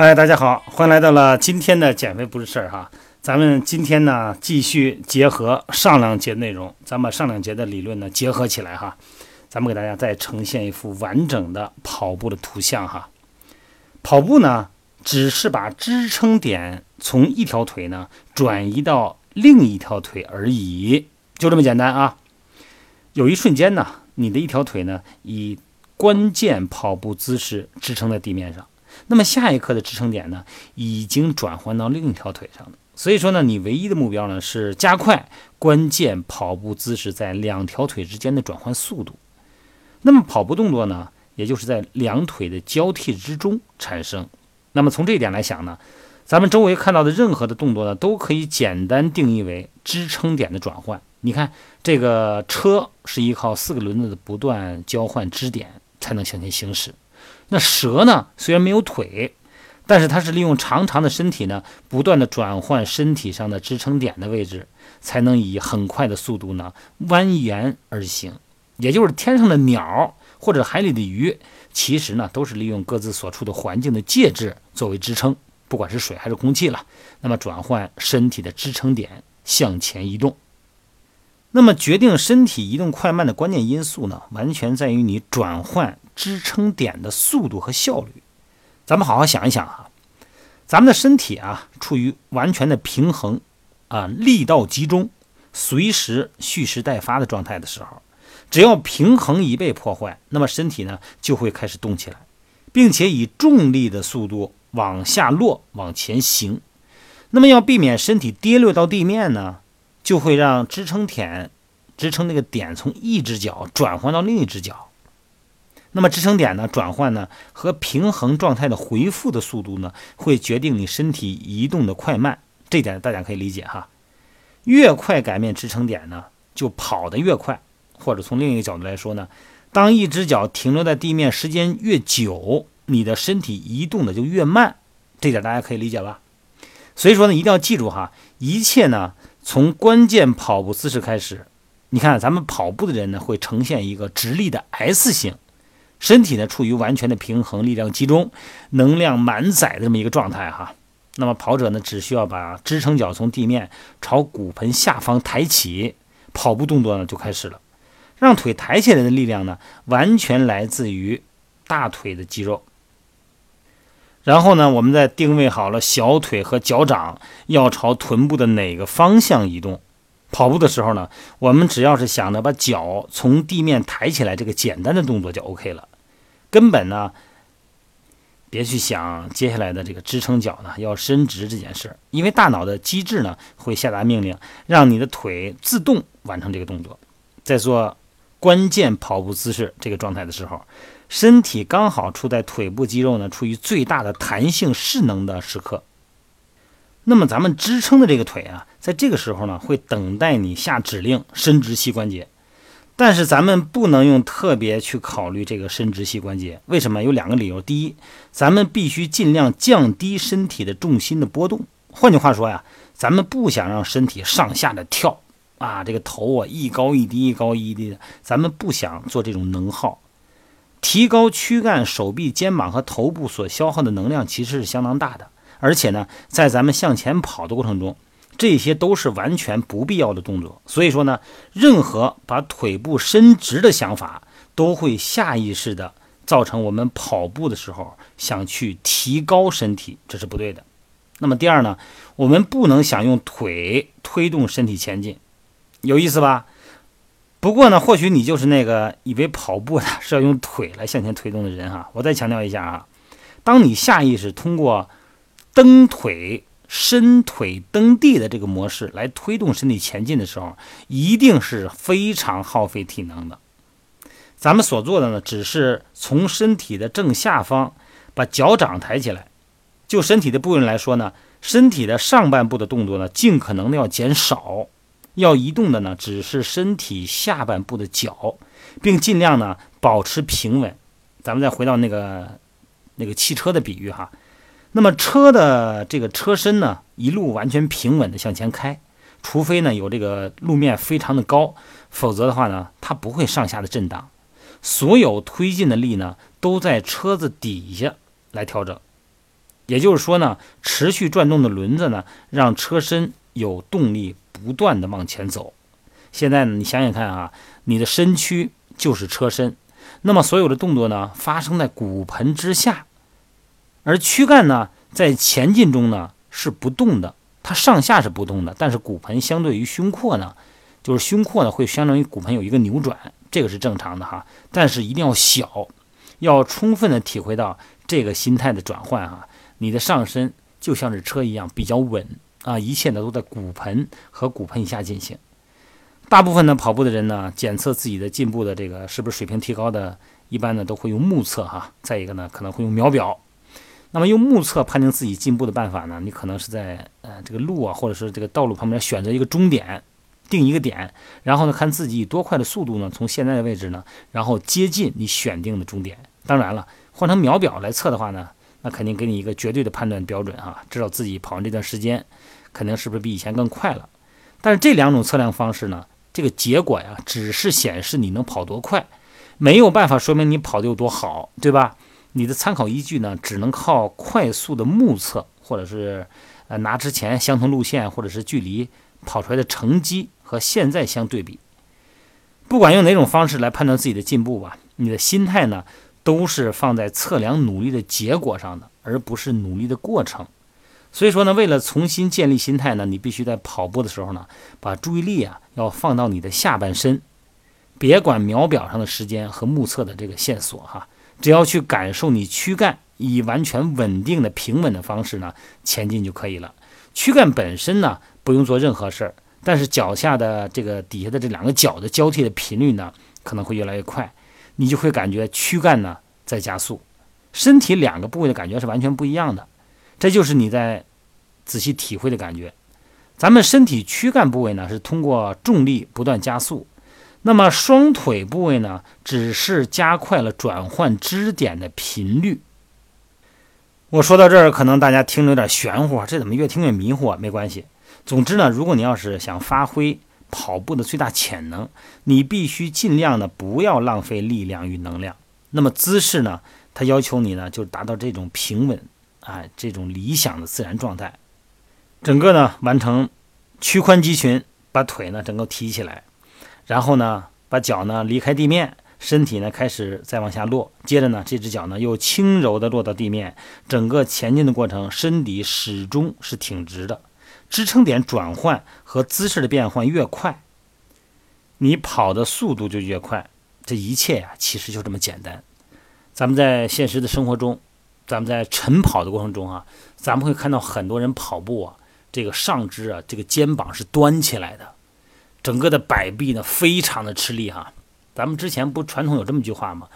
嗨，大家好，欢迎来到了今天的减肥不是事儿哈。咱们今天呢，继续结合上两节内容，咱把上两节的理论呢结合起来哈。咱们给大家再呈现一幅完整的跑步的图像哈。跑步呢，只是把支撑点从一条腿呢转移到另一条腿而已，就这么简单啊。有一瞬间呢，你的一条腿呢以关键跑步姿势支撑在地面上。那么下一刻的支撑点呢，已经转换到另一条腿上了。所以说呢，你唯一的目标呢是加快关键跑步姿势在两条腿之间的转换速度。那么跑步动作呢，也就是在两腿的交替之中产生。那么从这一点来想呢，咱们周围看到的任何的动作呢，都可以简单定义为支撑点的转换。你看，这个车是依靠四个轮子的不断交换支点才能向前行驶。那蛇呢？虽然没有腿，但是它是利用长长的身体呢，不断的转换身体上的支撑点的位置，才能以很快的速度呢蜿蜒而行。也就是天上的鸟或者海里的鱼，其实呢都是利用各自所处的环境的介质作为支撑，不管是水还是空气了，那么转换身体的支撑点向前移动。那么决定身体移动快慢的关键因素呢，完全在于你转换。支撑点的速度和效率，咱们好好想一想啊。咱们的身体啊，处于完全的平衡啊，力道集中，随时蓄势待发的状态的时候，只要平衡一被破坏，那么身体呢就会开始动起来，并且以重力的速度往下落，往前行。那么要避免身体跌落到地面呢，就会让支撑点支撑那个点从一只脚转换到另一只脚。那么支撑点呢转换呢和平衡状态的回复的速度呢，会决定你身体移动的快慢。这点大家可以理解哈。越快改变支撑点呢，就跑得越快。或者从另一个角度来说呢，当一只脚停留在地面时间越久，你的身体移动的就越慢。这点大家可以理解吧？所以说呢，一定要记住哈，一切呢从关键跑步姿势开始。你看咱们跑步的人呢，会呈现一个直立的 S 型。身体呢处于完全的平衡，力量集中，能量满载的这么一个状态哈。那么跑者呢只需要把支撑脚从地面朝骨盆下方抬起，跑步动作呢就开始了。让腿抬起来的力量呢完全来自于大腿的肌肉。然后呢，我们再定位好了小腿和脚掌要朝臀部的哪个方向移动。跑步的时候呢，我们只要是想着把脚从地面抬起来，这个简单的动作就 OK 了。根本呢，别去想接下来的这个支撑脚呢要伸直这件事儿，因为大脑的机制呢会下达命令，让你的腿自动完成这个动作。在做关键跑步姿势这个状态的时候，身体刚好处在腿部肌肉呢处于最大的弹性势能的时刻。那么咱们支撑的这个腿啊，在这个时候呢，会等待你下指令伸直膝关节。但是咱们不能用特别去考虑这个伸直膝关节，为什么？有两个理由。第一，咱们必须尽量降低身体的重心的波动。换句话说呀，咱们不想让身体上下的跳啊，这个头啊一高一低，一高一低的，咱们不想做这种能耗。提高躯干、手臂、肩膀和头部所消耗的能量其实是相当大的。而且呢，在咱们向前跑的过程中，这些都是完全不必要的动作。所以说呢，任何把腿部伸直的想法，都会下意识的造成我们跑步的时候想去提高身体，这是不对的。那么第二呢，我们不能想用腿推动身体前进，有意思吧？不过呢，或许你就是那个以为跑步的是要用腿来向前推动的人哈。我再强调一下啊，当你下意识通过蹬腿、伸腿、蹬地的这个模式来推动身体前进的时候，一定是非常耗费体能的。咱们所做的呢，只是从身体的正下方把脚掌抬起来。就身体的部位来说呢，身体的上半部的动作呢，尽可能的要减少，要移动的呢，只是身体下半部的脚，并尽量呢保持平稳。咱们再回到那个那个汽车的比喻哈。那么车的这个车身呢，一路完全平稳的向前开，除非呢有这个路面非常的高，否则的话呢，它不会上下的震荡。所有推进的力呢，都在车子底下来调整。也就是说呢，持续转动的轮子呢，让车身有动力不断的往前走。现在呢，你想想看啊，你的身躯就是车身，那么所有的动作呢，发生在骨盆之下，而躯干呢，在前进中呢是不动的，它上下是不动的，但是骨盆相对于胸廓呢，就是胸廓呢会相当于骨盆有一个扭转，这个是正常的哈，但是一定要小，要充分的体会到这个心态的转换哈。你的上身就像是车一样比较稳啊，一切呢都在骨盆和骨盆以下进行。大部分呢跑步的人呢，检测自己的进步的这个是不是水平提高的，一般呢都会用目测哈。再一个呢，可能会用秒表。那么用目测判定自己进步的办法呢，你可能是在呃这个路啊，或者是这个道路旁边选择一个终点，定一个点，然后呢看自己以多快的速度呢从现在的位置呢，然后接近你选定的终点。当然了，换成秒表来测的话呢。那肯定给你一个绝对的判断标准啊，知道自己跑完这段时间，肯定是不是比以前更快了。但是这两种测量方式呢，这个结果呀，只是显示你能跑多快，没有办法说明你跑得有多好，对吧？你的参考依据呢，只能靠快速的目测，或者是呃拿之前相同路线或者是距离跑出来的成绩和现在相对比。不管用哪种方式来判断自己的进步吧，你的心态呢？都是放在测量努力的结果上的，而不是努力的过程。所以说呢，为了重新建立心态呢，你必须在跑步的时候呢，把注意力啊要放到你的下半身，别管秒表上的时间和目测的这个线索哈，只要去感受你躯干以完全稳定的平稳的方式呢前进就可以了。躯干本身呢不用做任何事儿，但是脚下的这个底下的这两个脚的交替的频率呢可能会越来越快。你就会感觉躯干呢在加速，身体两个部位的感觉是完全不一样的，这就是你在仔细体会的感觉。咱们身体躯干部位呢是通过重力不断加速，那么双腿部位呢只是加快了转换支点的频率。我说到这儿，可能大家听着有点玄乎，这怎么越听越迷糊？啊？没关系，总之呢，如果你要是想发挥。跑步的最大潜能，你必须尽量的不要浪费力量与能量。那么姿势呢？它要求你呢，就达到这种平稳，哎，这种理想的自然状态。整个呢，完成屈髋肌群，把腿呢整个提起来，然后呢，把脚呢离开地面，身体呢开始再往下落。接着呢，这只脚呢又轻柔的落到地面，整个前进的过程，身体始终是挺直的。支撑点转换和姿势的变换越快，你跑的速度就越快。这一切呀，其实就这么简单。咱们在现实的生活中，咱们在晨跑的过程中啊，咱们会看到很多人跑步啊，这个上肢啊，这个肩膀是端起来的，整个的摆臂呢非常的吃力哈。咱们之前不传统有这么句话吗？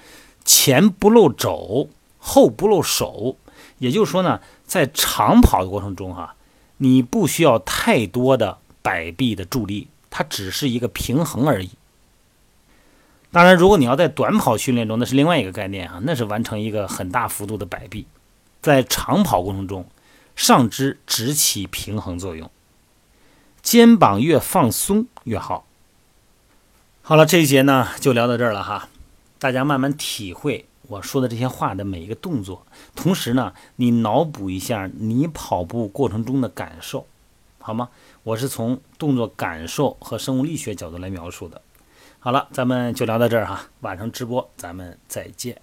前不露肘，后不露手。也就是说呢，在长跑的过程中哈。你不需要太多的摆臂的助力，它只是一个平衡而已。当然，如果你要在短跑训练中，那是另外一个概念啊，那是完成一个很大幅度的摆臂。在长跑过程中，上肢只起平衡作用，肩膀越放松越好。好了，这一节呢就聊到这儿了哈，大家慢慢体会。我说的这些话的每一个动作，同时呢，你脑补一下你跑步过程中的感受，好吗？我是从动作感受和生物力学角度来描述的。好了，咱们就聊到这儿哈，晚上直播咱们再见。